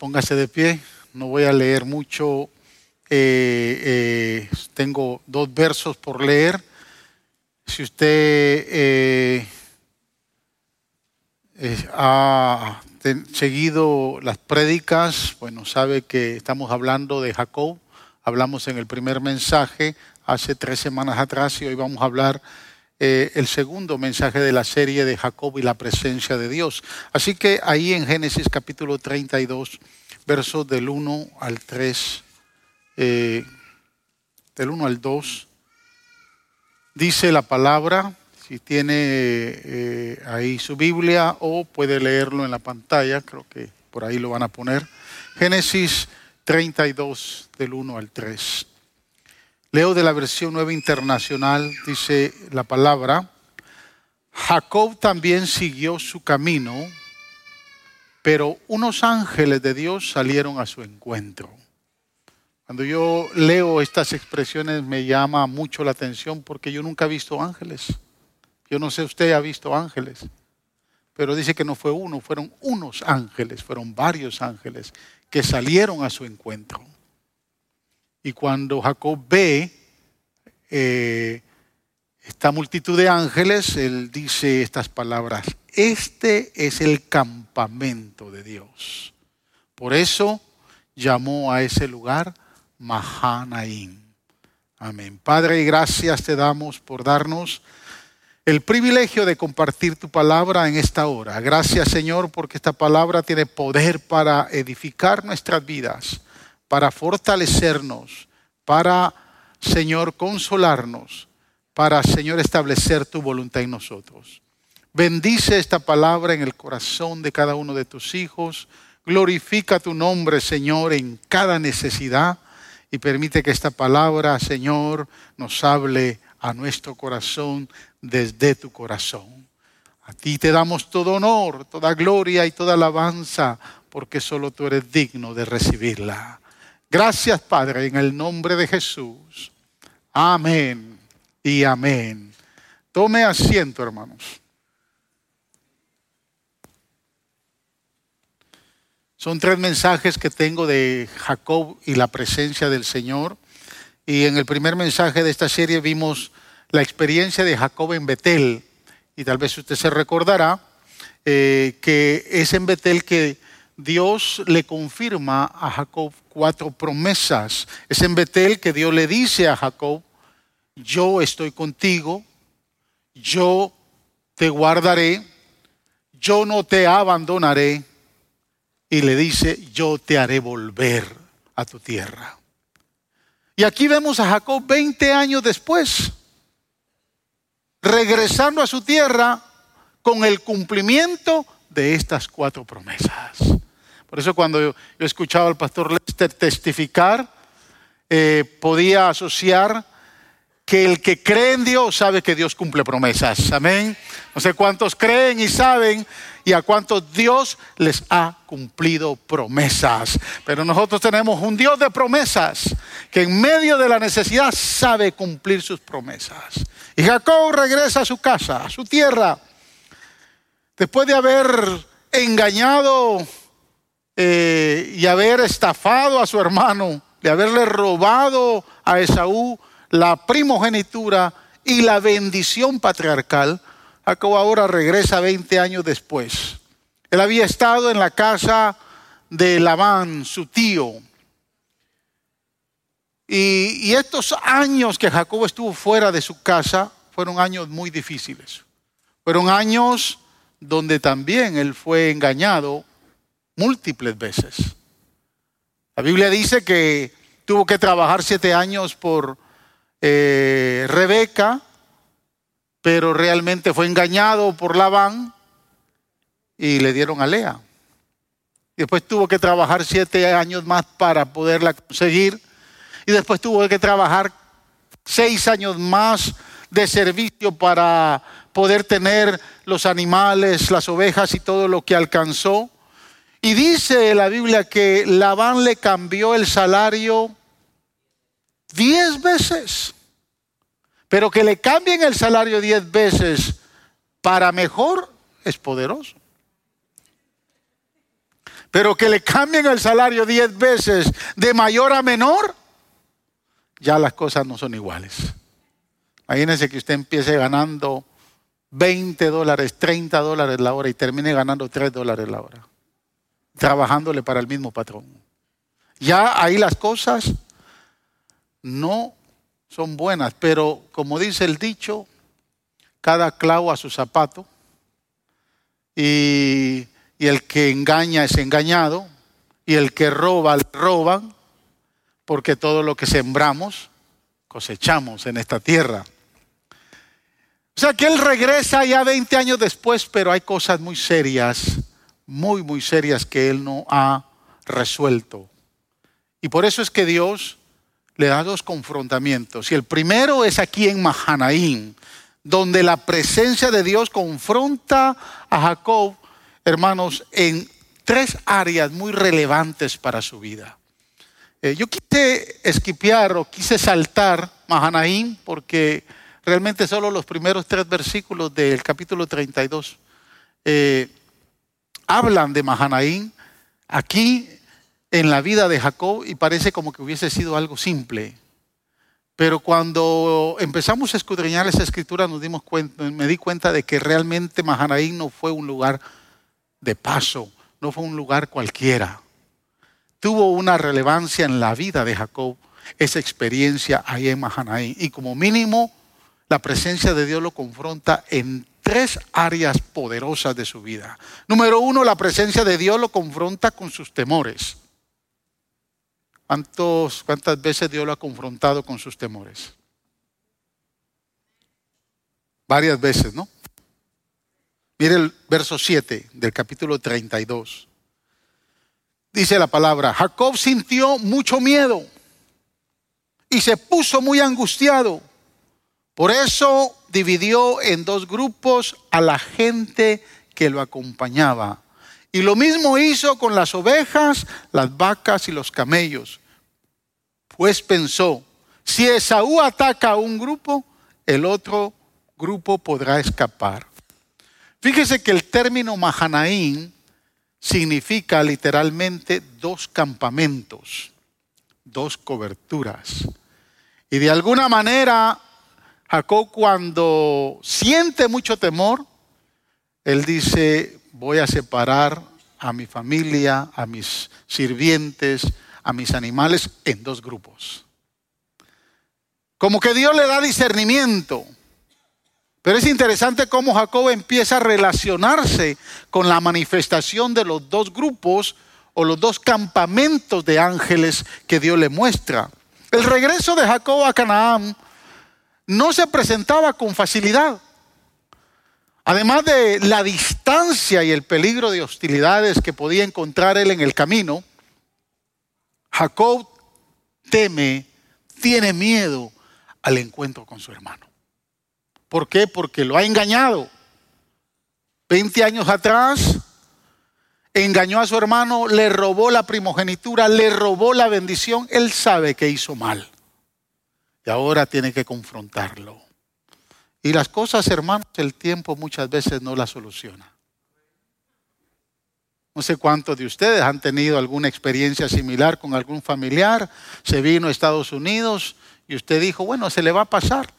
Póngase de pie, no voy a leer mucho. Eh, eh, tengo dos versos por leer. Si usted eh, ha seguido las prédicas, bueno, sabe que estamos hablando de Jacob. Hablamos en el primer mensaje hace tres semanas atrás y hoy vamos a hablar el segundo mensaje de la serie de Jacob y la presencia de Dios. Así que ahí en Génesis capítulo 32 versos del 1 al 3, eh, del 1 al 2, dice la palabra, si tiene eh, ahí su Biblia o puede leerlo en la pantalla, creo que por ahí lo van a poner. Génesis 32 del 1 al 3. Leo de la versión nueva internacional, dice la palabra, Jacob también siguió su camino pero unos ángeles de Dios salieron a su encuentro. Cuando yo leo estas expresiones me llama mucho la atención porque yo nunca he visto ángeles. Yo no sé, usted ha visto ángeles, pero dice que no fue uno, fueron unos ángeles, fueron varios ángeles que salieron a su encuentro. Y cuando Jacob ve eh, esta multitud de ángeles, él dice estas palabras, este es el campamento de Dios. Por eso llamó a ese lugar Mahanaim. Amén. Padre, gracias te damos por darnos el privilegio de compartir tu palabra en esta hora. Gracias, Señor, porque esta palabra tiene poder para edificar nuestras vidas, para fortalecernos, para, Señor, consolarnos, para, Señor, establecer tu voluntad en nosotros. Bendice esta palabra en el corazón de cada uno de tus hijos. Glorifica tu nombre, Señor, en cada necesidad y permite que esta palabra, Señor, nos hable a nuestro corazón desde tu corazón. A ti te damos todo honor, toda gloria y toda alabanza, porque solo tú eres digno de recibirla. Gracias, Padre, en el nombre de Jesús. Amén y amén. Tome asiento, hermanos. Son tres mensajes que tengo de Jacob y la presencia del Señor. Y en el primer mensaje de esta serie vimos la experiencia de Jacob en Betel. Y tal vez usted se recordará eh, que es en Betel que Dios le confirma a Jacob cuatro promesas. Es en Betel que Dios le dice a Jacob, yo estoy contigo, yo te guardaré, yo no te abandonaré y le dice, yo te haré volver a tu tierra. Y aquí vemos a Jacob 20 años después, regresando a su tierra con el cumplimiento de estas cuatro promesas. Por eso cuando yo, escuchaba al pastor Lester testificar, eh, podía asociar que el que cree en Dios sabe que Dios cumple promesas. Amén. No sé cuántos creen y saben y a cuántos Dios les ha cumplido promesas. Pero nosotros tenemos un Dios de promesas que en medio de la necesidad sabe cumplir sus promesas. Y Jacob regresa a su casa, a su tierra, después de haber engañado eh, y haber estafado a su hermano, de haberle robado a Esaú la primogenitura y la bendición patriarcal, Jacob ahora regresa 20 años después. Él había estado en la casa de Labán, su tío. Y, y, estos años que Jacob estuvo fuera de su casa fueron años muy difíciles. Fueron años donde también él fue engañado múltiples veces. La Biblia dice que tuvo que trabajar siete años por eh, Rebeca, pero realmente fue engañado por Labán y le dieron a Lea. Después tuvo que trabajar siete años más para poderla conseguir. Y después tuvo que trabajar seis años más de servicio para poder tener los animales, las ovejas y todo lo que alcanzó. Y dice la Biblia que Labán le cambió el salario diez veces. Pero que le cambien el salario diez veces para mejor es poderoso. Pero que le cambien el salario diez veces de mayor a menor, ya las cosas no son iguales. Imagínense que usted empiece ganando 20 dólares, 30 dólares la hora y termine ganando 3 dólares la hora, trabajándole para el mismo patrón. Ya ahí las cosas no son buenas, pero como dice el dicho, cada clavo a su zapato y, el que engaña es engañado y el que roba, roban, porque todo lo que sembramos cosechamos en esta tierra. O sea que él regresa ya 20 años después, pero hay cosas muy serias, muy, muy serias que él no ha resuelto. Y por eso es que Dios le da dos confrontamientos. Y el primero es aquí en Mahanaín, donde la presencia de Dios confronta a Jacob, hermanos, en tres áreas muy relevantes para su vida. Eh, yo quise esquipear o quise saltar Mahanaín porque realmente solo los primeros tres versículos del capítulo 32 eh, hablan de Mahanaín aquí en la vida de Jacob y parece como que hubiese sido algo simple. Pero cuando empezamos a escudriñar esa escritura nos dimos me di cuenta de que realmente Mahanaín no fue un lugar de paso, no fue un lugar cualquiera. Tuvo una relevancia en la vida de Jacob esa experiencia ahí en Mahanaín. Y como mínimo la presencia de Dios lo confronta en tres áreas poderosas de su vida. Número uno, la presencia de Dios lo confronta con sus temores. ¿Cuántos, ¿Cuántas veces Dios lo ha confrontado con sus temores? Varias veces, ¿no? Mire el verso 7 del capítulo 32. Dice la palabra, Jacob sintió mucho miedo y se puso muy angustiado. Por eso dividió en dos grupos a la gente que lo acompañaba. Y lo mismo hizo con las ovejas, las vacas y los camellos. Pues pensó, si Esaú ataca a un grupo, el otro grupo podrá escapar. Fíjese que el término Mahanaín significa literalmente dos campamentos, dos coberturas. Y de alguna manera Jacob cuando siente mucho temor, él dice, voy a separar a mi familia, a mis sirvientes, a mis animales en dos grupos. Como que Dios le da discernimiento. Pero es interesante cómo Jacob empieza a relacionarse con la manifestación de los dos grupos o los dos campamentos de ángeles que Dios le muestra. El regreso de Jacob a Canaán no se presentaba con facilidad. Además de la distancia y el peligro de hostilidades que podía encontrar él en el camino, Jacob teme, tiene miedo al encuentro con su hermano. ¿Por qué? Porque lo ha engañado. Veinte años atrás engañó a su hermano, le robó la primogenitura, le robó la bendición. Él sabe que hizo mal y ahora tiene que confrontarlo. Y las cosas, hermanos, el tiempo muchas veces no las soluciona. No sé cuántos de ustedes han tenido alguna experiencia similar con algún familiar, se vino a Estados Unidos y usted dijo, bueno, se le va a pasar.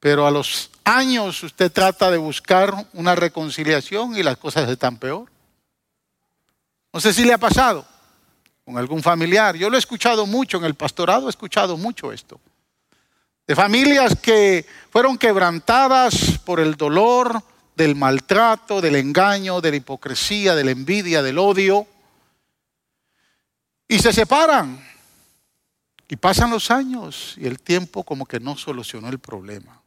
Pero a los años usted trata de buscar una reconciliación y las cosas están peor. No sé si le ha pasado con algún familiar. Yo lo he escuchado mucho, en el pastorado he escuchado mucho esto. De familias que fueron quebrantadas por el dolor, del maltrato, del engaño, de la hipocresía, de la envidia, del odio. Y se separan. Y pasan los años y el tiempo como que no solucionó el problema.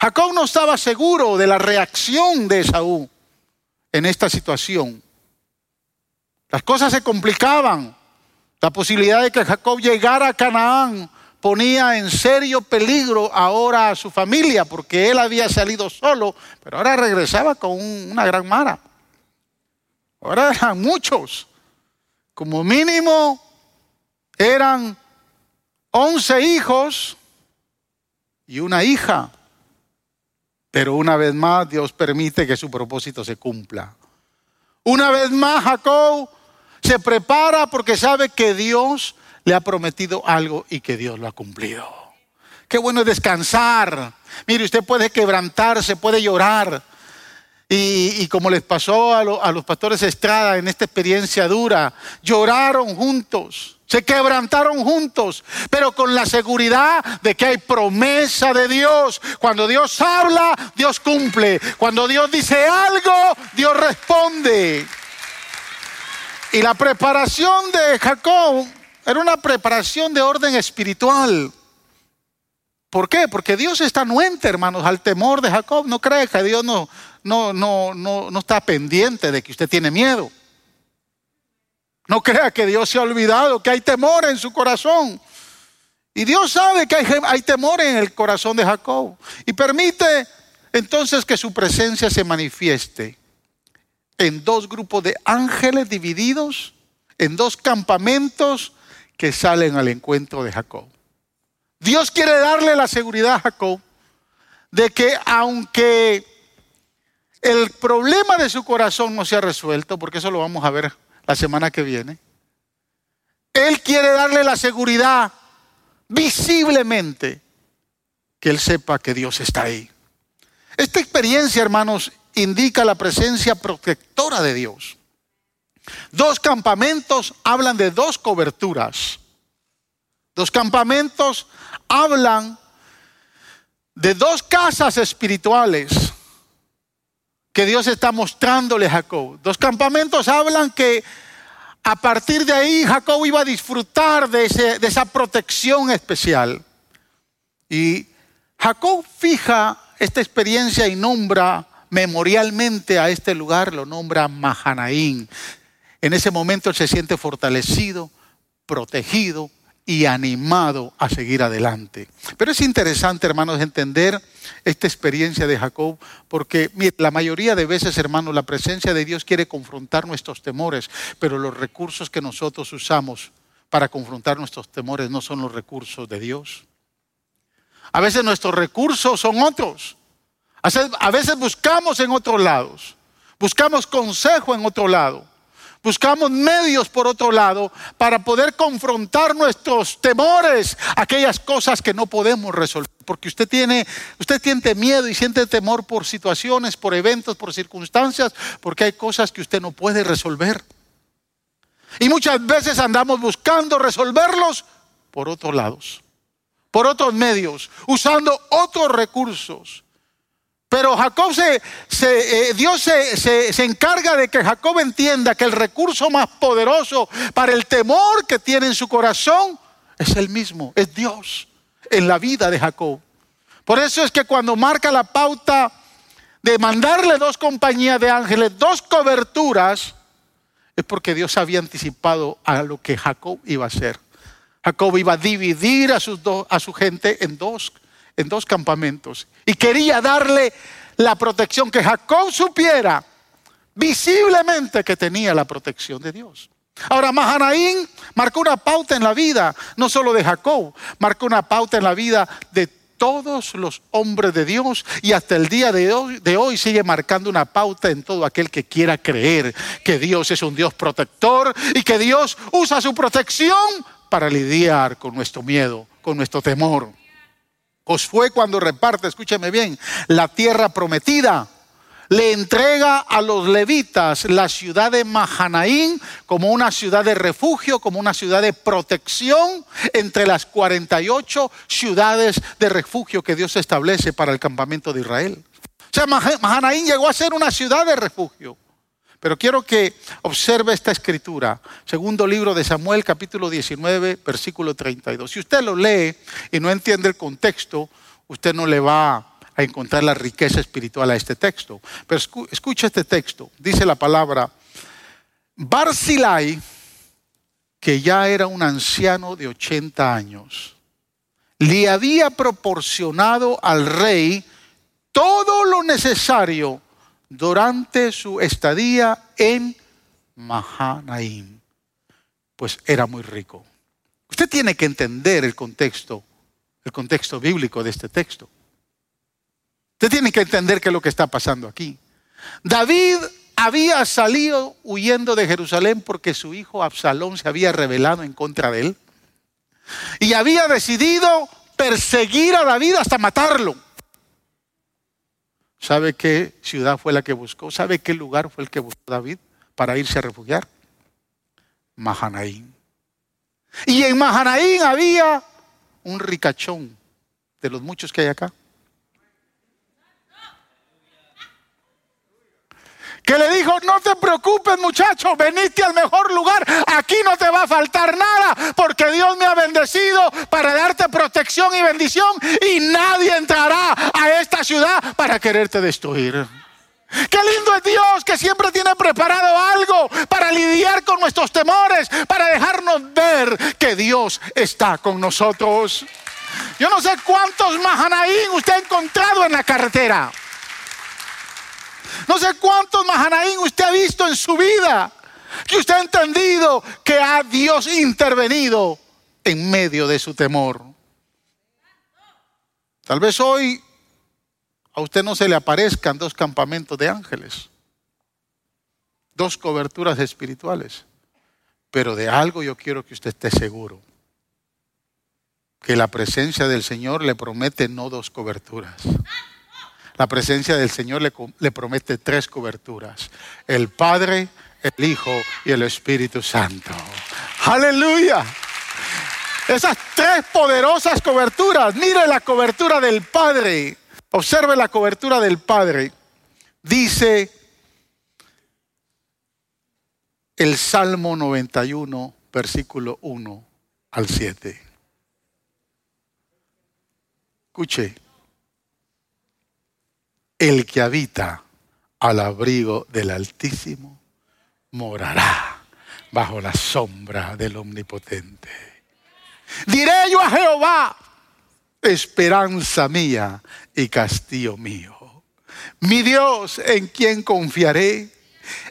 Jacob no estaba seguro de la reacción de Esaú en esta situación. Las cosas se complicaban. La posibilidad de que Jacob llegara a Canaán ponía en serio peligro ahora a su familia, porque él había salido solo, pero ahora regresaba con una gran mara. Ahora eran muchos. Como mínimo eran once hijos y una hija. Pero una vez más Dios permite que su propósito se cumpla. Una vez más, Jacob se prepara porque sabe que Dios le ha prometido algo y que Dios lo ha cumplido. Qué bueno es descansar. Mire, usted puede quebrantarse, puede llorar. Y, como les pasó a, a los pastores Estrada en esta experiencia dura, lloraron juntos, se quebrantaron juntos, pero con la seguridad de que hay promesa de Dios. Cuando Dios habla, Dios cumple. Cuando Dios dice algo, Dios responde. Y la preparación de Jacob era una preparación de orden espiritual. ¿Por qué? Porque Dios está anuente, hermanos, al temor de Jacob. No cree que Dios no, no, no, no, no está pendiente de que usted tiene miedo. No crea que Dios se ha olvidado, que hay temor en su corazón. Y Dios sabe que hay, hay temor en el corazón de Jacob. Y permite entonces que su presencia se manifieste en dos grupos de ángeles divididos, en dos campamentos que salen al encuentro de Jacob. Dios quiere darle la seguridad a Jacob de que aunque el problema de su corazón no se ha resuelto, porque eso lo vamos a ver la semana que viene, Él quiere darle la seguridad visiblemente que Él sepa que Dios está ahí. Esta experiencia, hermanos, indica la presencia protectora de Dios. Dos campamentos hablan de dos coberturas. Dos campamentos hablan de dos casas espirituales que Dios está mostrándole a Jacob. Dos campamentos hablan que a partir de ahí Jacob iba a disfrutar de, de esa protección especial. Y Jacob fija esta experiencia y nombra memorialmente a este lugar, lo nombra Mahanaín. En ese momento él se siente fortalecido, protegido y animado a seguir adelante. Pero es interesante, hermanos, entender esta experiencia de Jacob, porque la mayoría de veces, hermanos, la presencia de Dios quiere confrontar nuestros temores, pero los recursos que nosotros usamos para confrontar nuestros temores no son los recursos de Dios. A veces nuestros recursos son otros. A veces buscamos en otros lados. Buscamos consejo en otro lado. Buscamos medios por otro lado para poder confrontar nuestros temores, aquellas cosas que no podemos resolver. Porque usted tiene, usted siente miedo y siente temor por situaciones, por eventos, por circunstancias, porque hay cosas que usted no puede resolver. Y muchas veces andamos buscando resolverlos por otros lados, por otros medios, usando otros recursos. Pero Jacob se, eh, Dios se, se, encarga de que Jacob entienda que el recurso más poderoso para el temor que tiene en su corazón es el mismo, es Dios en la vida de Jacob. Por eso es que cuando marca la pauta de mandarle dos compañías de ángeles, dos coberturas, es porque Dios había anticipado a lo que Jacob iba a hacer. Jacob iba a dividir a, sus a su gente en dos en dos campamentos. Y quería darle la protección, que Jacob supiera visiblemente que tenía la protección de Dios. Ahora, Mahanaín marcó una pauta en la vida, no solo de Jacob, marcó una pauta en la vida de todos los hombres de Dios. Y hasta el día de hoy, de hoy, sigue marcando una pauta en todo aquel que quiera creer que Dios es un Dios protector y que Dios usa su protección para lidiar con nuestro miedo, con nuestro temor fue cuando reparte, escúcheme bien, la tierra prometida, le entrega a los levitas la ciudad de Mahanaín como una ciudad de refugio, como una ciudad de protección entre las 48 ciudades de refugio que Dios establece para el campamento de Israel. O sea, Mahanaín llegó a ser una ciudad de refugio. Pero quiero que observe esta escritura, segundo libro de Samuel, capítulo 19, versículo 32. Si usted lo lee y no entiende el contexto, usted no le va a encontrar la riqueza espiritual a este texto. Pero escucha este texto, dice la palabra, Barzilai, que ya era un anciano de 80 años, le había proporcionado al rey todo lo necesario durante su estadía en Mahanaim, pues era muy rico. Usted tiene que entender el contexto, el contexto bíblico de este texto. Usted tiene que entender qué es lo que está pasando aquí. David había salido huyendo de Jerusalén porque su hijo Absalón se había rebelado en contra de él. Y había decidido perseguir a David hasta matarlo. ¿Sabe qué ciudad fue la que buscó? ¿Sabe qué lugar fue el que buscó David para irse a refugiar? Mahanaín. Y en Mahanaín había un ricachón de los muchos que hay acá. Que le dijo, no te preocupes muchacho, veniste al mejor lugar, aquí no te va a faltar nada, porque Dios me ha bendecido para darte protección y bendición y nadie entrará a esta ciudad para quererte destruir. Qué lindo es Dios que siempre tiene preparado algo para lidiar con nuestros temores, para dejarnos ver que Dios está con nosotros. Yo no sé cuántos Mahanaín usted ha encontrado en la carretera. No sé cuántos Mahanaín usted ha visto en su vida. Que usted ha entendido que ha Dios intervenido en medio de su temor. Tal vez hoy a usted no se le aparezcan dos campamentos de ángeles, dos coberturas espirituales, pero de algo yo quiero que usted esté seguro, que la presencia del Señor le promete no dos coberturas. La presencia del Señor le, promete tres coberturas. El Padre, el Hijo y el Espíritu Santo. Aleluya. Esas tres poderosas coberturas. Mire la cobertura del Padre. Observe la cobertura del Padre. Dice el Salmo 91, versículo 1 al 7. Escuche el que habita al abrigo del Altísimo morará bajo la sombra del Omnipotente. Diré yo a Jehová, esperanza mía y castillo mío. Mi Dios en quien confiaré.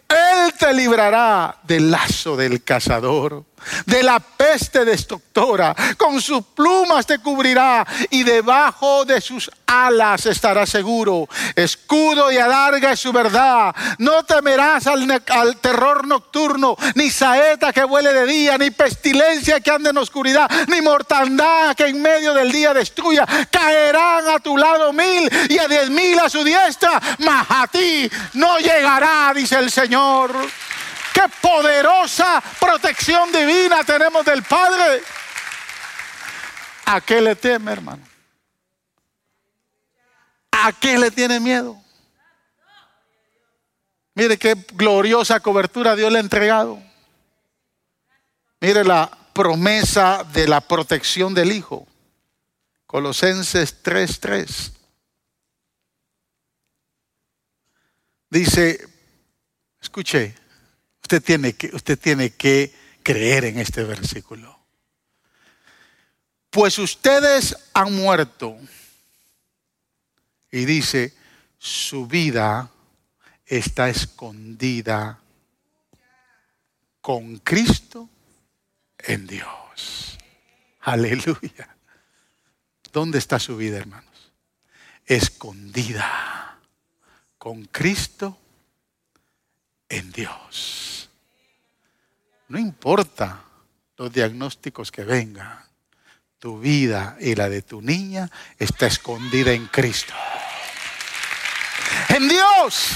Él te librará del lazo del cazador de la peste destructora. Con sus plumas te cubrirá y debajo de sus alas estará seguro. Escudo y alarga es su verdad. No temerás al, al, terror nocturno, ni saeta que vuele de día, ni pestilencia que ande en oscuridad, ni mortandad que en medio del día destruya. Caerán a tu lado mil y a diez mil a su diestra, mas a ti no llegará, dice el Señor. Qué poderosa protección divina tenemos del Padre. ¿A qué le teme, hermano? ¿A qué le tiene miedo? Mire qué gloriosa cobertura Dios le ha entregado. Mire la promesa de la protección del Hijo. Colosenses 3:3. Dice, escuche, Usted tiene que, usted tiene que creer en este versículo. Pues ustedes han muerto. Y dice, su vida está escondida con Cristo en Dios. Aleluya. ¿Dónde está su vida, hermanos? Escondida con Cristo en Dios. No importa los diagnósticos que vengan, tu vida y la de tu niña está escondida en Cristo. En Dios.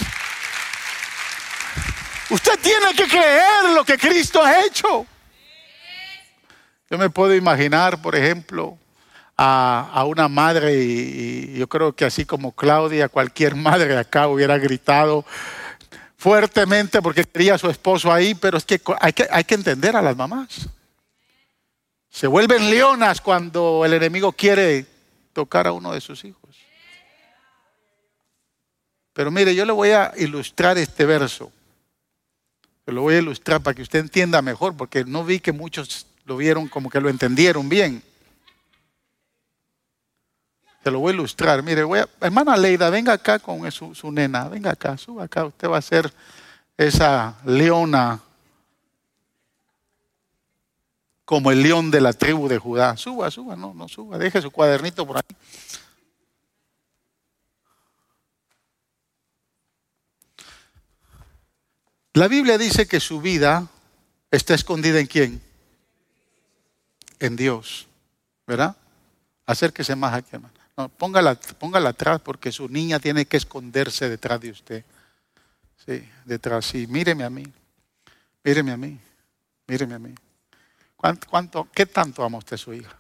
Usted tiene que creer lo que Cristo ha hecho. Yo me puedo imaginar, por ejemplo, a, una madre, y, yo creo que así como Claudia, cualquier madre acá hubiera gritado, fuertemente porque quería a su esposo ahí, pero es que hay, que hay que entender a las mamás. Se vuelven leonas cuando el enemigo quiere tocar a uno de sus hijos. Pero mire, yo le voy a ilustrar este verso. lo voy a ilustrar para que usted entienda mejor, porque no vi que muchos lo vieron como que lo entendieron bien. Te lo voy a ilustrar. Mire, voy a, hermana Leida, venga acá con su, su, nena. Venga acá, suba acá. Usted va a ser esa leona como el león de la tribu de Judá. Suba, suba, no, no suba. Deje su cuadernito por ahí. La Biblia dice que su vida está escondida en quién? En Dios. ¿Verdad? Acérquese más aquí, hermano. No, póngala, póngala atrás porque su niña tiene que esconderse detrás de usted. Sí, detrás. Sí, míreme a mí. Míreme a mí. Míreme a mí. ¿Cuánto, ¿Qué tanto ama usted a su hija?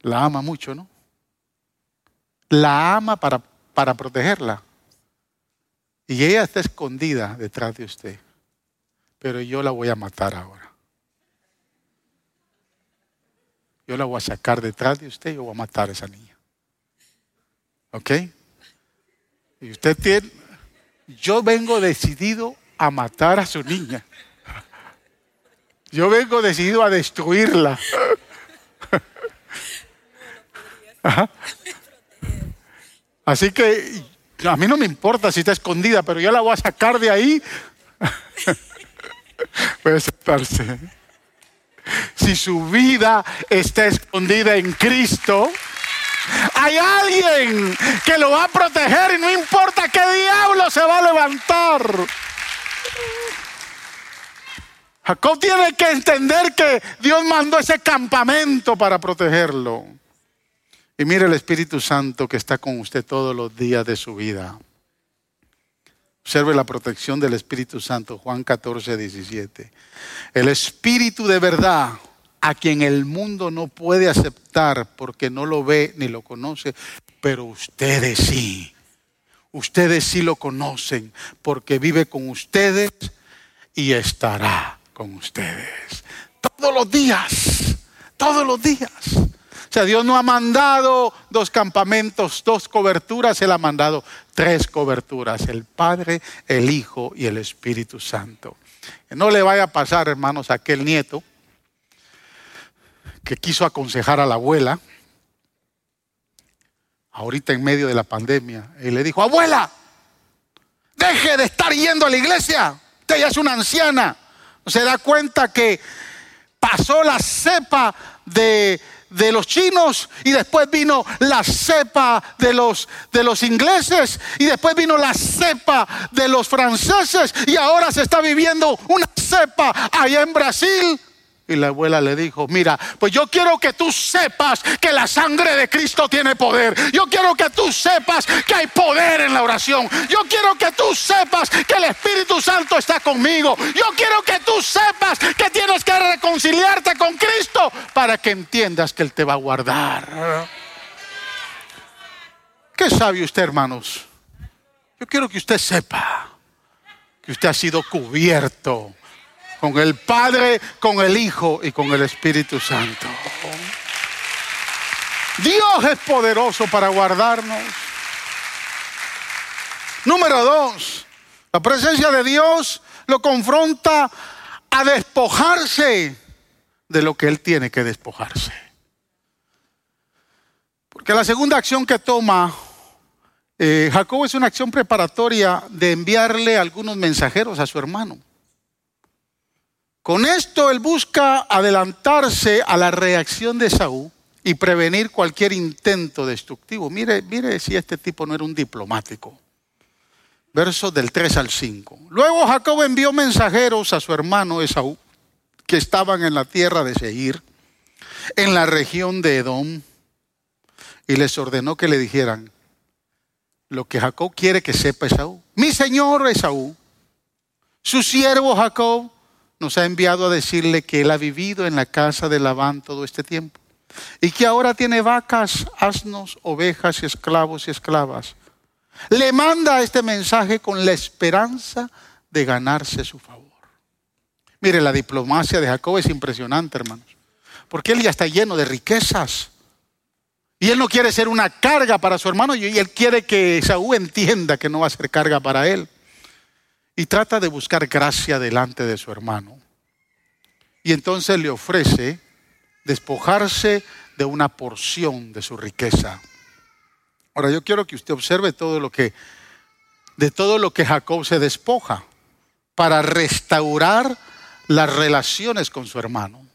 La ama mucho, ¿no? La ama para, para protegerla. Y ella está escondida detrás de usted. Pero yo la voy a matar ahora. Yo la voy a sacar detrás de usted y yo voy a matar a esa niña. ¿Ok? Y usted tiene, yo vengo decidido a matar a su niña. Yo vengo decidido a destruirla. Así que a mí no me importa si está escondida, pero yo la voy a sacar de ahí. Puede sentarse. Si su vida está escondida en Cristo, hay alguien que lo va a proteger y no importa qué diablo se va a levantar. Jacob tiene que entender que Dios mandó ese campamento para protegerlo. Y mire el Espíritu Santo que está con usted todos los días de su vida. Observe la protección del Espíritu Santo, Juan 14, 17. El Espíritu de verdad, a quien el mundo no puede aceptar porque no lo ve ni lo conoce, pero ustedes sí. Ustedes sí lo conocen porque vive con ustedes y estará con ustedes. Todos los días, todos los días. O sea, Dios no ha mandado dos campamentos, dos coberturas, Él ha mandado tres coberturas, el Padre, el Hijo y el Espíritu Santo. No le vaya a pasar, hermanos, a aquel nieto que quiso aconsejar a la abuela, ahorita en medio de la pandemia, y le dijo, abuela, deje de estar yendo a la iglesia, usted ya es una anciana. Se da cuenta que pasó la cepa de de los chinos y después vino la cepa de los, de los ingleses y después vino la cepa de los franceses y ahora se está viviendo una cepa allá en Brasil y la abuela le dijo, mira, pues yo quiero que tú sepas que la sangre de Cristo tiene poder. Yo quiero que tú sepas que hay poder en la oración. Yo quiero que tú sepas que el Espíritu Santo está conmigo. Yo quiero que tú sepas que tienes que reconciliarte con Cristo para que entiendas que Él te va a guardar. ¿Qué sabe usted, hermanos? Yo quiero que usted sepa que usted ha sido cubierto con el Padre, con el Hijo y con el Espíritu Santo. Dios es poderoso para guardarnos. Número dos, la presencia de Dios lo confronta a despojarse de lo que Él tiene que despojarse. Porque la segunda acción que toma eh, Jacob es una acción preparatoria de enviarle algunos mensajeros a su hermano. Con esto él busca adelantarse a la reacción de Saúl y prevenir cualquier intento destructivo. Mire, mire si este tipo no era un diplomático. Versos del 3 al 5. Luego Jacob envió mensajeros a su hermano Esaú, que estaban en la tierra de Seir, en la región de Edom, y les ordenó que le dijeran lo que Jacob quiere que sepa Esaú. Mi señor Esaú, su siervo Jacob, nos ha enviado a decirle que él ha vivido en la casa de Labán todo este tiempo y que ahora tiene vacas, asnos, ovejas esclavos y esclavas. Le manda este mensaje con la esperanza de ganarse su favor. Mire, la diplomacia de Jacob es impresionante, hermanos, porque él ya está lleno de riquezas. Y él no quiere ser una carga para su hermano y él quiere que Saúl entienda que no va a ser carga para él y trata de buscar gracia delante de su hermano. Y entonces le ofrece despojarse de una porción de su riqueza. Ahora yo quiero que usted observe todo lo que de todo lo que Jacob se despoja para restaurar las relaciones con su hermano.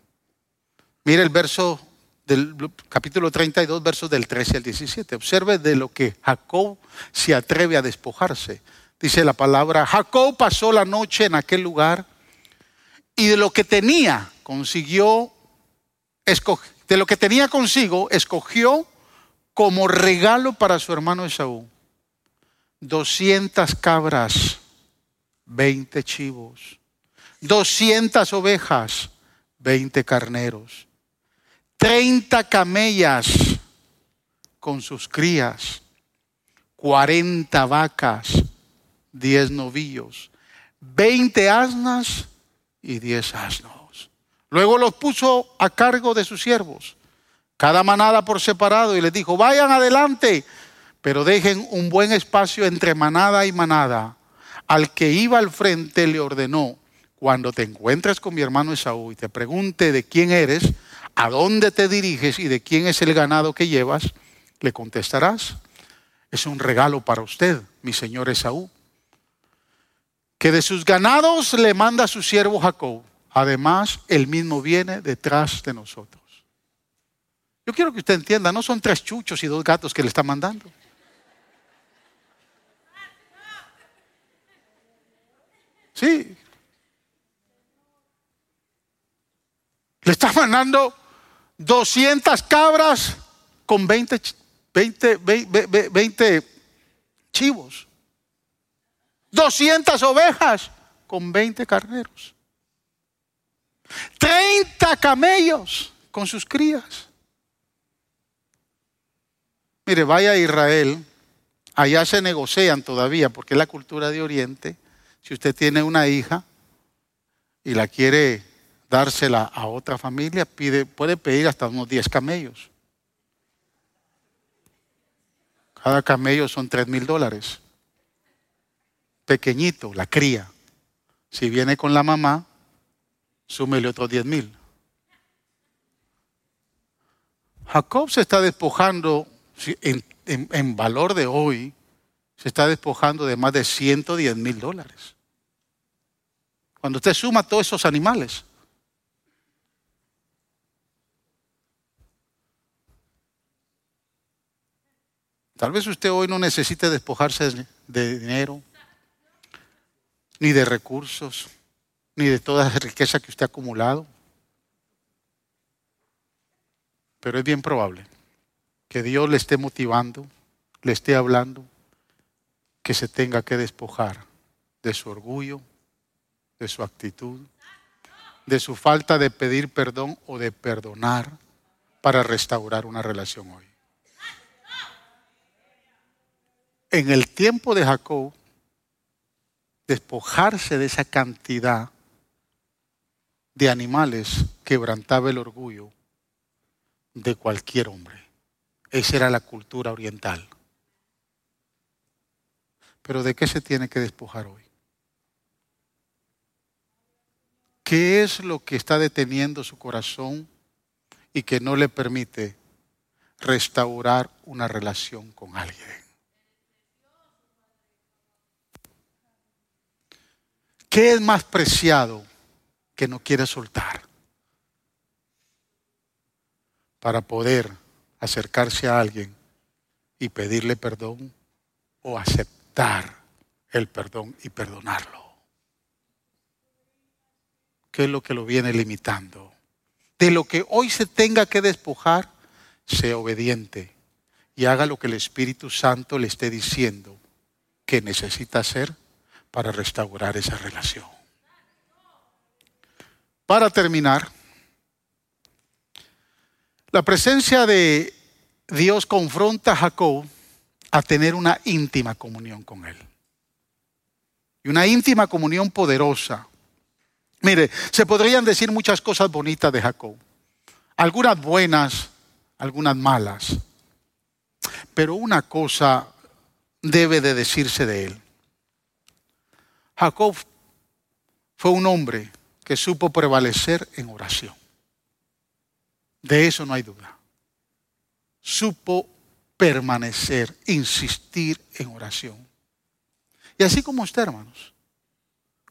Mire el verso del capítulo 32, versos del 13 al 17. Observe de lo que Jacob se atreve a despojarse dice la palabra, Jacob pasó la noche en aquel lugar y de lo que tenía consiguió, de lo que tenía consigo, escogió como regalo para su hermano Esaú 200 cabras, 20 chivos, 200 ovejas, 20 carneros, 30 camellas con sus crías, 40 vacas, 10 novillos, 20 asnas y 10 asnos. Luego los puso a cargo de sus siervos, cada manada por separado, y les dijo, vayan adelante, pero dejen un buen espacio entre manada y manada. Al que iba al frente le ordenó, cuando te encuentres con mi hermano Esaú y te pregunte de quién eres, a dónde te diriges y de quién es el ganado que llevas, le contestarás, es un regalo para usted, mi señor Esaú, que de sus ganados le manda a su siervo Jacob. Además, él mismo viene detrás de nosotros. Yo quiero que usted entienda, no son tres chuchos y dos gatos que le está mandando. Sí. Le está mandando 200 cabras con 20, 20, 20, 20 chivos. 200 ovejas con 20 carneros. 30 camellos con sus crías. Mire, vaya a Israel, allá se negocian todavía, porque es la cultura de Oriente. Si usted tiene una hija y la quiere dársela a otra familia, pide, puede pedir hasta unos 10 camellos. Cada camello son 3 mil dólares. Pequeñito, la cría. Si viene con la mamá, súmele otros 10 mil. Jacob se está despojando en, valor de hoy, se está despojando de más de 110 mil dólares. Cuando usted suma todos esos animales. Tal vez usted hoy no necesite despojarse de dinero, ni de recursos, ni de toda la riqueza que usted ha acumulado. Pero es bien probable que Dios le esté motivando, le esté hablando, que se tenga que despojar de su orgullo, de su actitud, de su falta de pedir perdón o de perdonar para restaurar una relación hoy. En el tiempo de Jacob, despojarse de esa cantidad de animales quebrantaba el orgullo de cualquier hombre. Esa era la cultura oriental. Pero ¿de qué se tiene que despojar hoy? ¿Qué es lo que está deteniendo su corazón y que no le permite restaurar una relación con alguien? ¿Qué es más preciado que no quiere soltar para poder acercarse a alguien y pedirle perdón o aceptar el perdón y perdonarlo. ¿Qué es lo que lo viene limitando? De lo que hoy se tenga que despojar, sea obediente y haga lo que el Espíritu Santo le esté diciendo que necesita hacer para restaurar esa relación. Para terminar, la presencia de Dios confronta a Jacob a tener una íntima comunión con Él. Y una íntima comunión poderosa. Mire, se podrían decir muchas cosas bonitas de Jacob. Algunas buenas, algunas malas. Pero una cosa debe de decirse de él. Jacob fue un hombre que supo prevalecer en oración. De eso no hay duda. Supo permanecer, insistir en oración. Y así como usted, hermanos,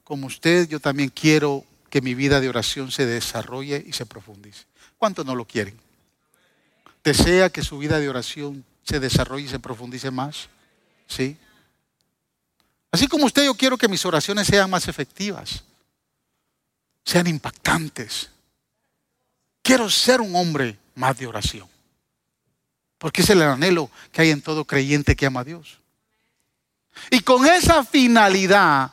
como usted, yo también quiero que mi vida de oración se desarrolle y se profundice. ¿Cuántos no lo quieren? ¿Desea que su vida de oración se desarrolle y se profundice más? ¿Sí? Así como usted, yo quiero que mis oraciones sean más efectivas, sean impactantes. Quiero ser un hombre más de oración. Porque es el anhelo que hay en todo creyente que ama a Dios. Y con esa finalidad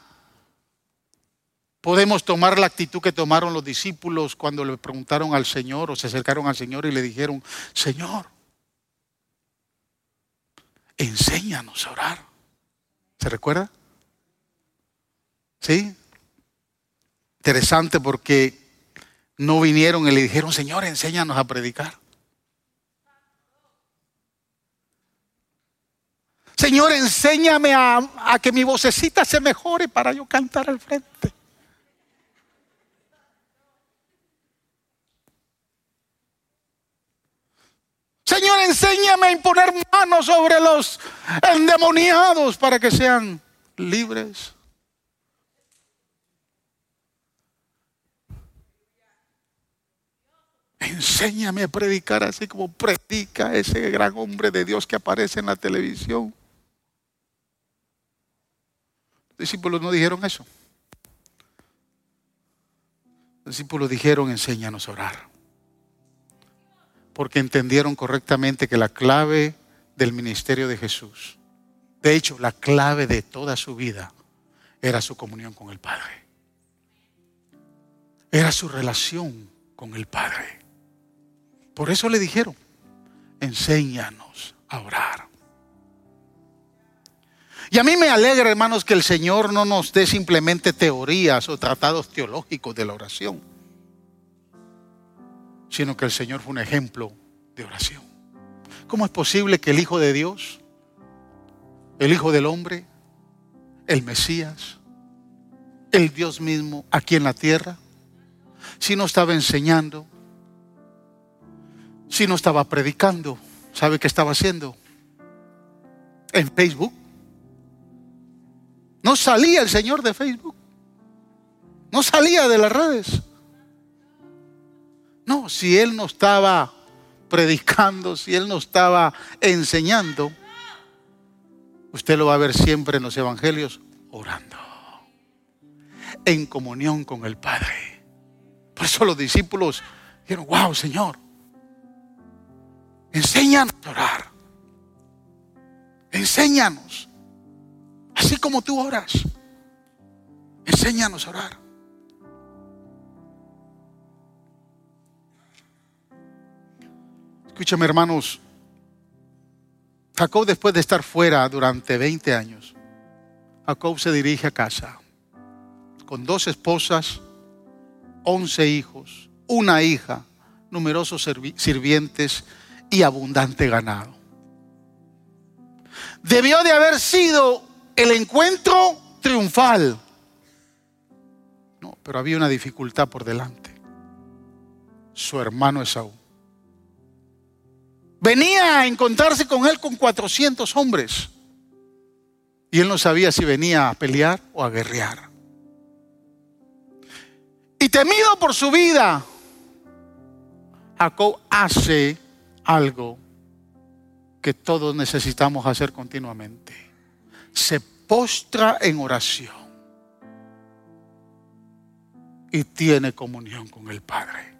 podemos tomar la actitud que tomaron los discípulos cuando le preguntaron al Señor o se acercaron al Señor y le dijeron, Señor, enséñanos a orar. ¿Se recuerda? ¿Sí? Interesante porque no vinieron y le dijeron, Señor, enséñanos a predicar. Señor, enséñame a, que mi vocecita se mejore para yo cantar al frente. Señor, enséñame a imponer manos sobre los endemoniados para que sean libres. Enséñame a predicar así como predica ese gran hombre de Dios que aparece en la televisión. Los discípulos no dijeron eso. Los discípulos dijeron, enséñanos a orar. Porque entendieron correctamente que la clave del ministerio de Jesús, de hecho, la clave de toda su vida, era su comunión con el Padre. Era su relación con el Padre. Por eso le dijeron, enséñanos a orar. Y a mí me alegra, hermanos, que el Señor no nos dé simplemente teorías o tratados teológicos de la oración, sino que el Señor fue un ejemplo de oración. ¿Cómo es posible que el Hijo de Dios, el Hijo del Hombre, el Mesías, el Dios mismo aquí en la tierra, si no estaba enseñando, si no estaba predicando? ¿Sabe qué estaba haciendo? En Facebook. No salía el Señor de Facebook. No salía de las redes. No, si Él no estaba predicando, si Él no estaba enseñando, usted lo va a ver siempre en los evangelios orando, en comunión con el Padre. Por eso los discípulos dijeron, wow, Señor, Enséñanos a orar. Enséñanos. Así como tú oras. Enséñanos a orar. Escúchame hermanos. Jacob después de estar fuera durante 20 años, Jacob se dirige a casa con dos esposas, 11 hijos, una hija, numerosos sirvientes y abundante ganado. Debió de haber sido el encuentro triunfal. No, pero había una dificultad por delante. Su hermano Esaú. Venía a encontrarse con él con 400 hombres. Y él no sabía si venía a pelear o a guerrear. Y temido por su vida, Jacob hace algo que todos necesitamos hacer continuamente. Se postra en oración y tiene comunión con el Padre.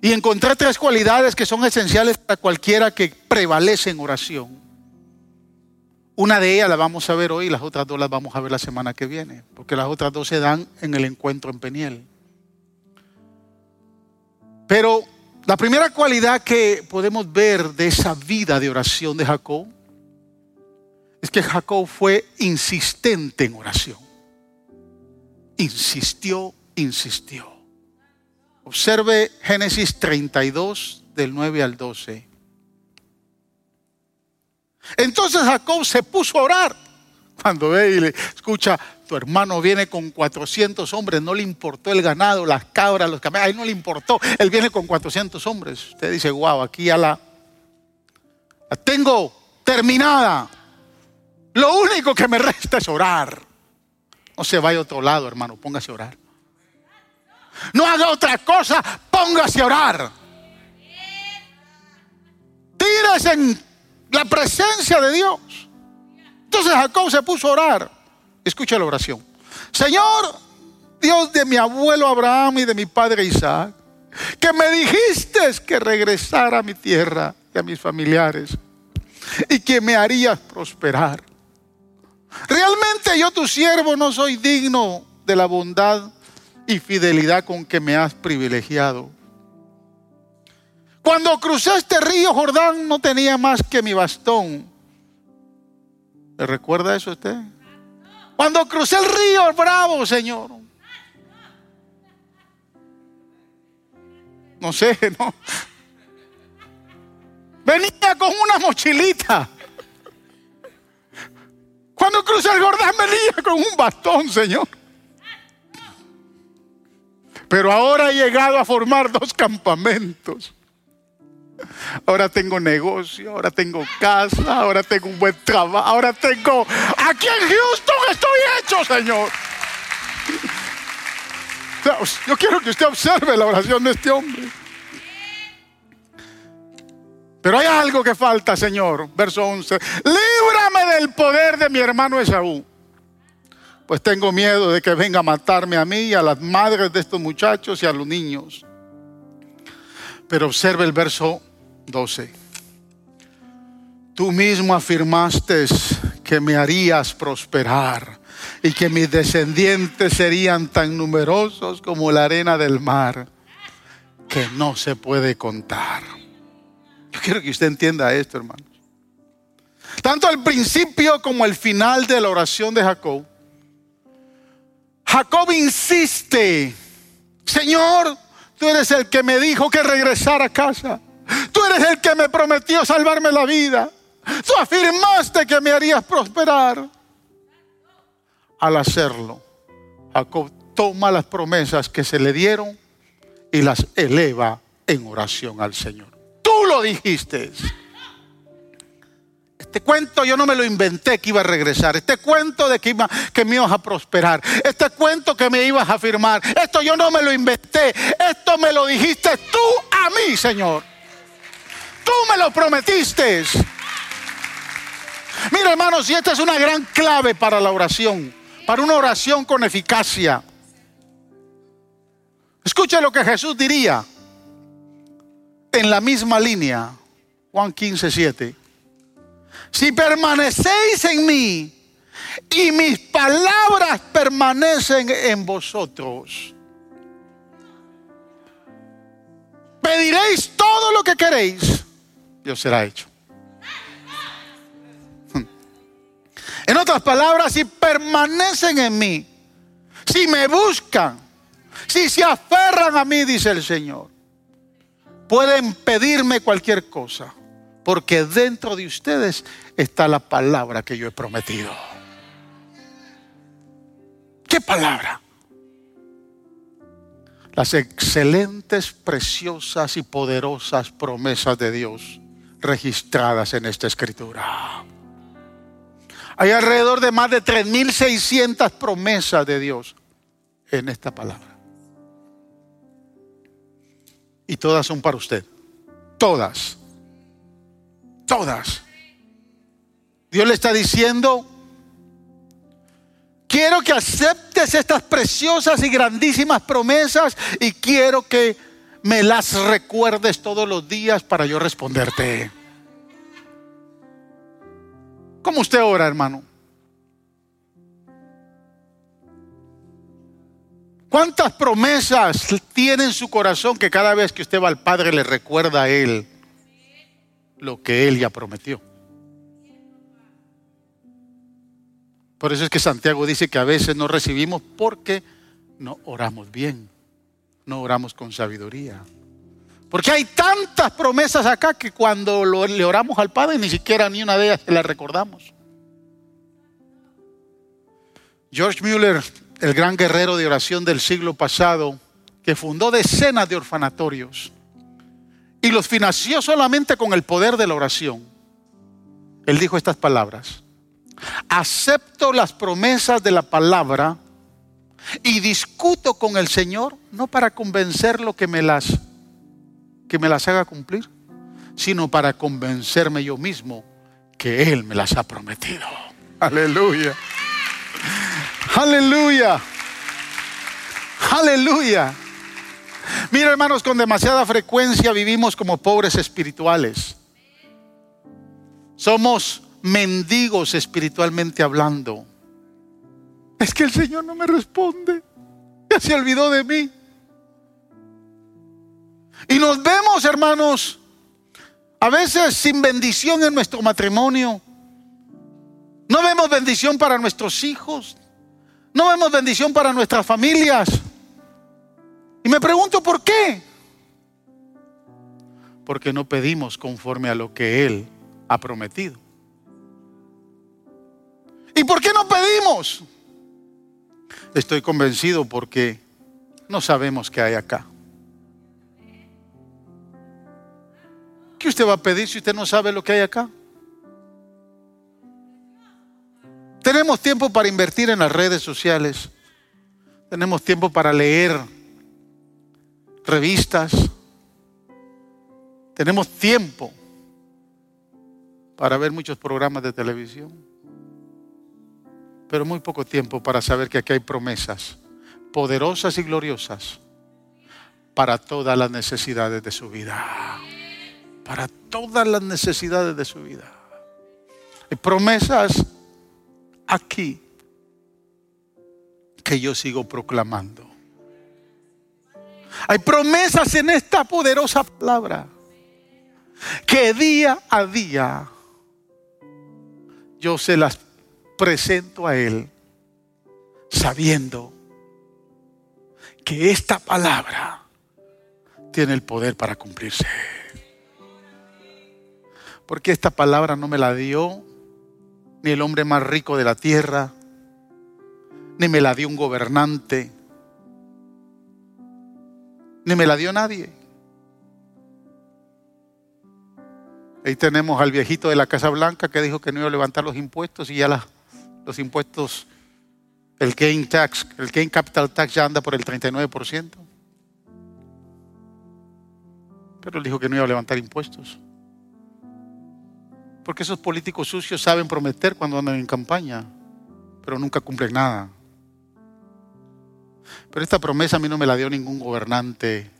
Y encontré tres cualidades que son esenciales para cualquiera que prevalece en oración. Una de ellas la vamos a ver hoy, las otras dos las vamos a ver la semana que viene, porque las otras dos se dan en el encuentro en Peniel. Pero la primera cualidad que podemos ver de esa vida de oración de Jacob es que Jacob fue insistente en oración. Insistió, insistió. Observe Génesis 32 del 9 al 12. Entonces Jacob se puso a orar. Cuando ve y le escucha, tu hermano viene con 400 hombres, no le importó el ganado, las cabras, los camellos, ahí no le importó, él viene con 400 hombres. Usted dice, wow, aquí ya la, la tengo terminada. Lo único que me resta es orar. No se vaya a otro lado, hermano, póngase a orar. No haga otra cosa, póngase a orar. Tírese en la presencia de Dios. Entonces Jacob se puso a orar. Escucha la oración. Señor, Dios de mi abuelo Abraham y de mi padre Isaac, que me dijiste que regresara a mi tierra y a mis familiares y que me harías prosperar. Realmente yo tu siervo no soy digno de la bondad y fidelidad con que me has privilegiado. Cuando crucé este río Jordán no tenía más que mi bastón. ¿Le recuerda eso usted? Cuando crucé el río Bravo, Señor. No sé, no. Venía con una mochilita. Cuando crucé el Jordán venía con un bastón, Señor. Pero ahora he llegado a formar dos campamentos. Ahora tengo negocio, ahora tengo casa, ahora tengo un buen trabajo, ahora tengo... Aquí en Houston estoy hecho, Señor. Yo quiero que usted observe la oración de este hombre. Pero hay algo que falta, Señor. Verso 11. Líbrame del poder de mi hermano Esaú. Pues tengo miedo de que venga a matarme a mí y a las madres de estos muchachos y a los niños. Pero observe el verso 12. Tú mismo afirmaste que me harías prosperar y que mis descendientes serían tan numerosos como la arena del mar, que no se puede contar. Yo quiero que usted entienda esto, hermanos. Tanto el principio como el final de la oración de Jacob. Jacob insiste, Señor, tú eres el que me dijo que regresara a casa. Tú eres el que me prometió salvarme la vida. Tú afirmaste que me harías prosperar. Al hacerlo, Jacob toma las promesas que se le dieron y las eleva en oración al Señor. Tú lo dijiste. Este cuento yo no me lo inventé que iba a regresar. Este cuento de que, iba, que me ibas a prosperar. Este cuento que me ibas a firmar. Esto yo no me lo inventé. Esto me lo dijiste tú a mí, Señor. Tú me lo prometiste. Mira, hermanos, y esta es una gran clave para la oración, para una oración con eficacia. Escucha lo que Jesús diría en la misma línea, Juan 15, 7. Si permanecéis en mí y mis palabras permanecen en vosotros, pediréis todo lo que queréis Dios será hecho. En otras palabras, si permanecen en mí, si me buscan, si se aferran a mí, dice el Señor, pueden pedirme cualquier cosa, porque dentro de ustedes está la palabra que yo he prometido. ¿Qué palabra? Las excelentes, preciosas y poderosas promesas de Dios registradas en esta escritura. Hay alrededor de más de 3.600 promesas de Dios en esta palabra. Y todas son para usted. Todas. Todas. Dios le está diciendo, quiero que aceptes estas preciosas y grandísimas promesas y quiero que me las recuerdes todos los días para yo responderte. ¿Cómo usted ora, hermano? ¿Cuántas promesas tiene en su corazón que cada vez que usted va al Padre le recuerda a Él lo que Él ya prometió? Por eso es que Santiago dice que a veces no recibimos porque no oramos bien no oramos con sabiduría. Porque hay tantas promesas acá que cuando le oramos al Padre ni siquiera ni una de ellas se la recordamos. George Mueller, el gran guerrero de oración del siglo pasado, que fundó decenas de orfanatorios y los financió solamente con el poder de la oración, él dijo estas palabras, acepto las promesas de la palabra y discuto con el Señor no para convencerlo que me las que me las haga cumplir, sino para convencerme yo mismo que él me las ha prometido. Aleluya. Aleluya. Aleluya. Mira, hermanos, con demasiada frecuencia vivimos como pobres espirituales. Somos mendigos espiritualmente hablando. Es que el Señor no me responde. Ya se olvidó de mí. Y nos vemos, hermanos, a veces sin bendición en nuestro matrimonio. No vemos bendición para nuestros hijos. No vemos bendición para nuestras familias. Y me pregunto por qué. Porque no pedimos conforme a lo que Él ha prometido. ¿Y por qué no pedimos? Estoy convencido porque no sabemos qué hay acá. ¿Qué usted va a pedir si usted no sabe lo que hay acá? Tenemos tiempo para invertir en las redes sociales. Tenemos tiempo para leer revistas. Tenemos tiempo para ver muchos programas de televisión. Pero muy poco tiempo para saber que aquí hay promesas poderosas y gloriosas para todas las necesidades de su vida. Para todas las necesidades de su vida. Hay promesas aquí que yo sigo proclamando. Hay promesas en esta poderosa palabra que día a día yo se las presento a Él sabiendo que esta palabra tiene el poder para cumplirse. Porque esta palabra no me la dio ni el hombre más rico de la tierra, ni me la dio un gobernante, ni me la dio nadie. Ahí tenemos al viejito de la Casa Blanca que dijo que no iba a levantar los impuestos y ya los impuestos, el gain tax, el gain capital tax ya anda por el 39%. Pero él dijo que no iba a levantar impuestos. Porque esos políticos sucios saben prometer cuando andan en campaña, pero nunca cumplen nada. Pero esta promesa a mí no me la dio ningún gobernante,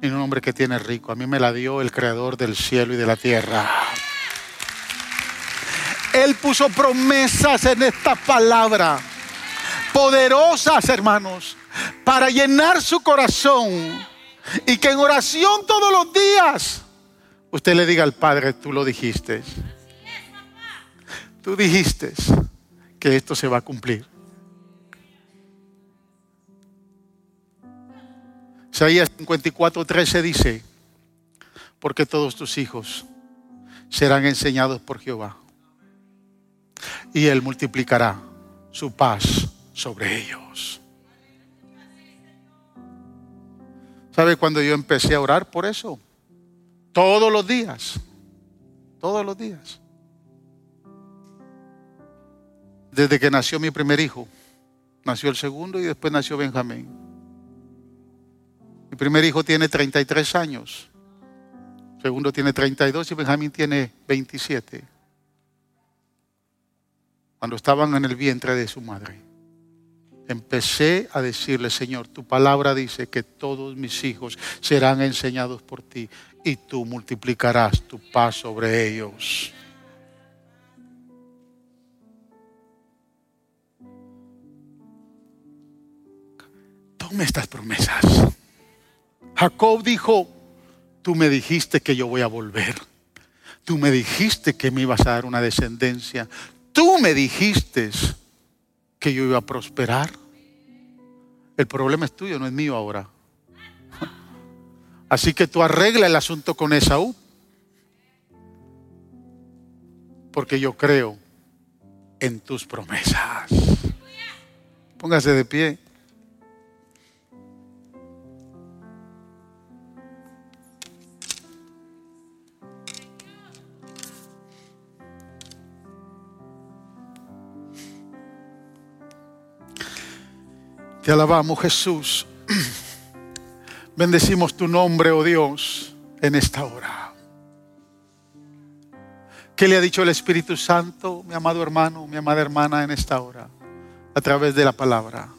ni un hombre que tiene rico. A mí me la dio el creador del cielo y de la tierra. Él puso promesas en esta palabra, poderosas hermanos, para llenar su corazón y que en oración todos los días usted le diga al Padre, tú lo dijiste. Tú dijiste que esto se va a cumplir. Isaías 54, 13 dice, porque todos tus hijos serán enseñados por Jehová y Él multiplicará su paz sobre ellos. ¿Sabe cuando yo empecé a orar por eso? Todos los días. Todos los días. Desde que nació mi primer hijo. Nació el segundo y después nació Benjamín. Mi primer hijo tiene 33 años. Segundo tiene 32 y Benjamín tiene 27. Cuando estaban en el vientre de su madre. Empecé a decirle, Señor, tu palabra dice que todos mis hijos serán enseñados por ti y tú multiplicarás tu paz sobre ellos. Tome estas promesas. Jacob dijo, tú me dijiste que yo voy a volver. Tú me dijiste que me ibas a dar una descendencia. Tú me dijiste que yo iba a prosperar. El problema es tuyo, no es mío ahora. Así que tú arregla el asunto con Esaú. Porque yo creo en tus promesas. Póngase de pie. Te alabamos Jesús. Bendecimos tu nombre, oh Dios, en esta hora. ¿Qué le ha dicho el Espíritu Santo, mi amado hermano, mi amada hermana, en esta hora? A través de la palabra.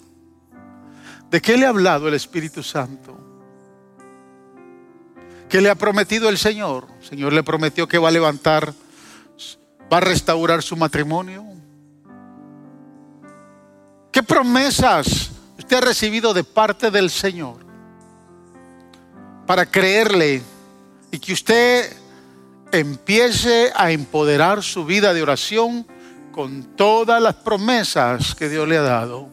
¿De qué le ha hablado el Espíritu Santo? ¿Qué le ha prometido el Señor? El Señor le prometió que va a levantar, va a restaurar su matrimonio. ¿Qué promesas usted ha recibido de parte del Señor para creerle y que usted empiece a empoderar su vida de oración con todas las promesas que Dios le ha dado.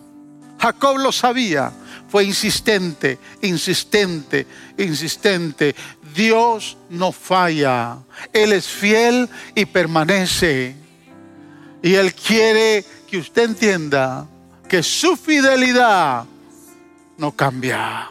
Jacob lo sabía, fue insistente, insistente, insistente. Dios no falla, Él es fiel y permanece. Y Él quiere que usted entienda que su fidelidad no cambia.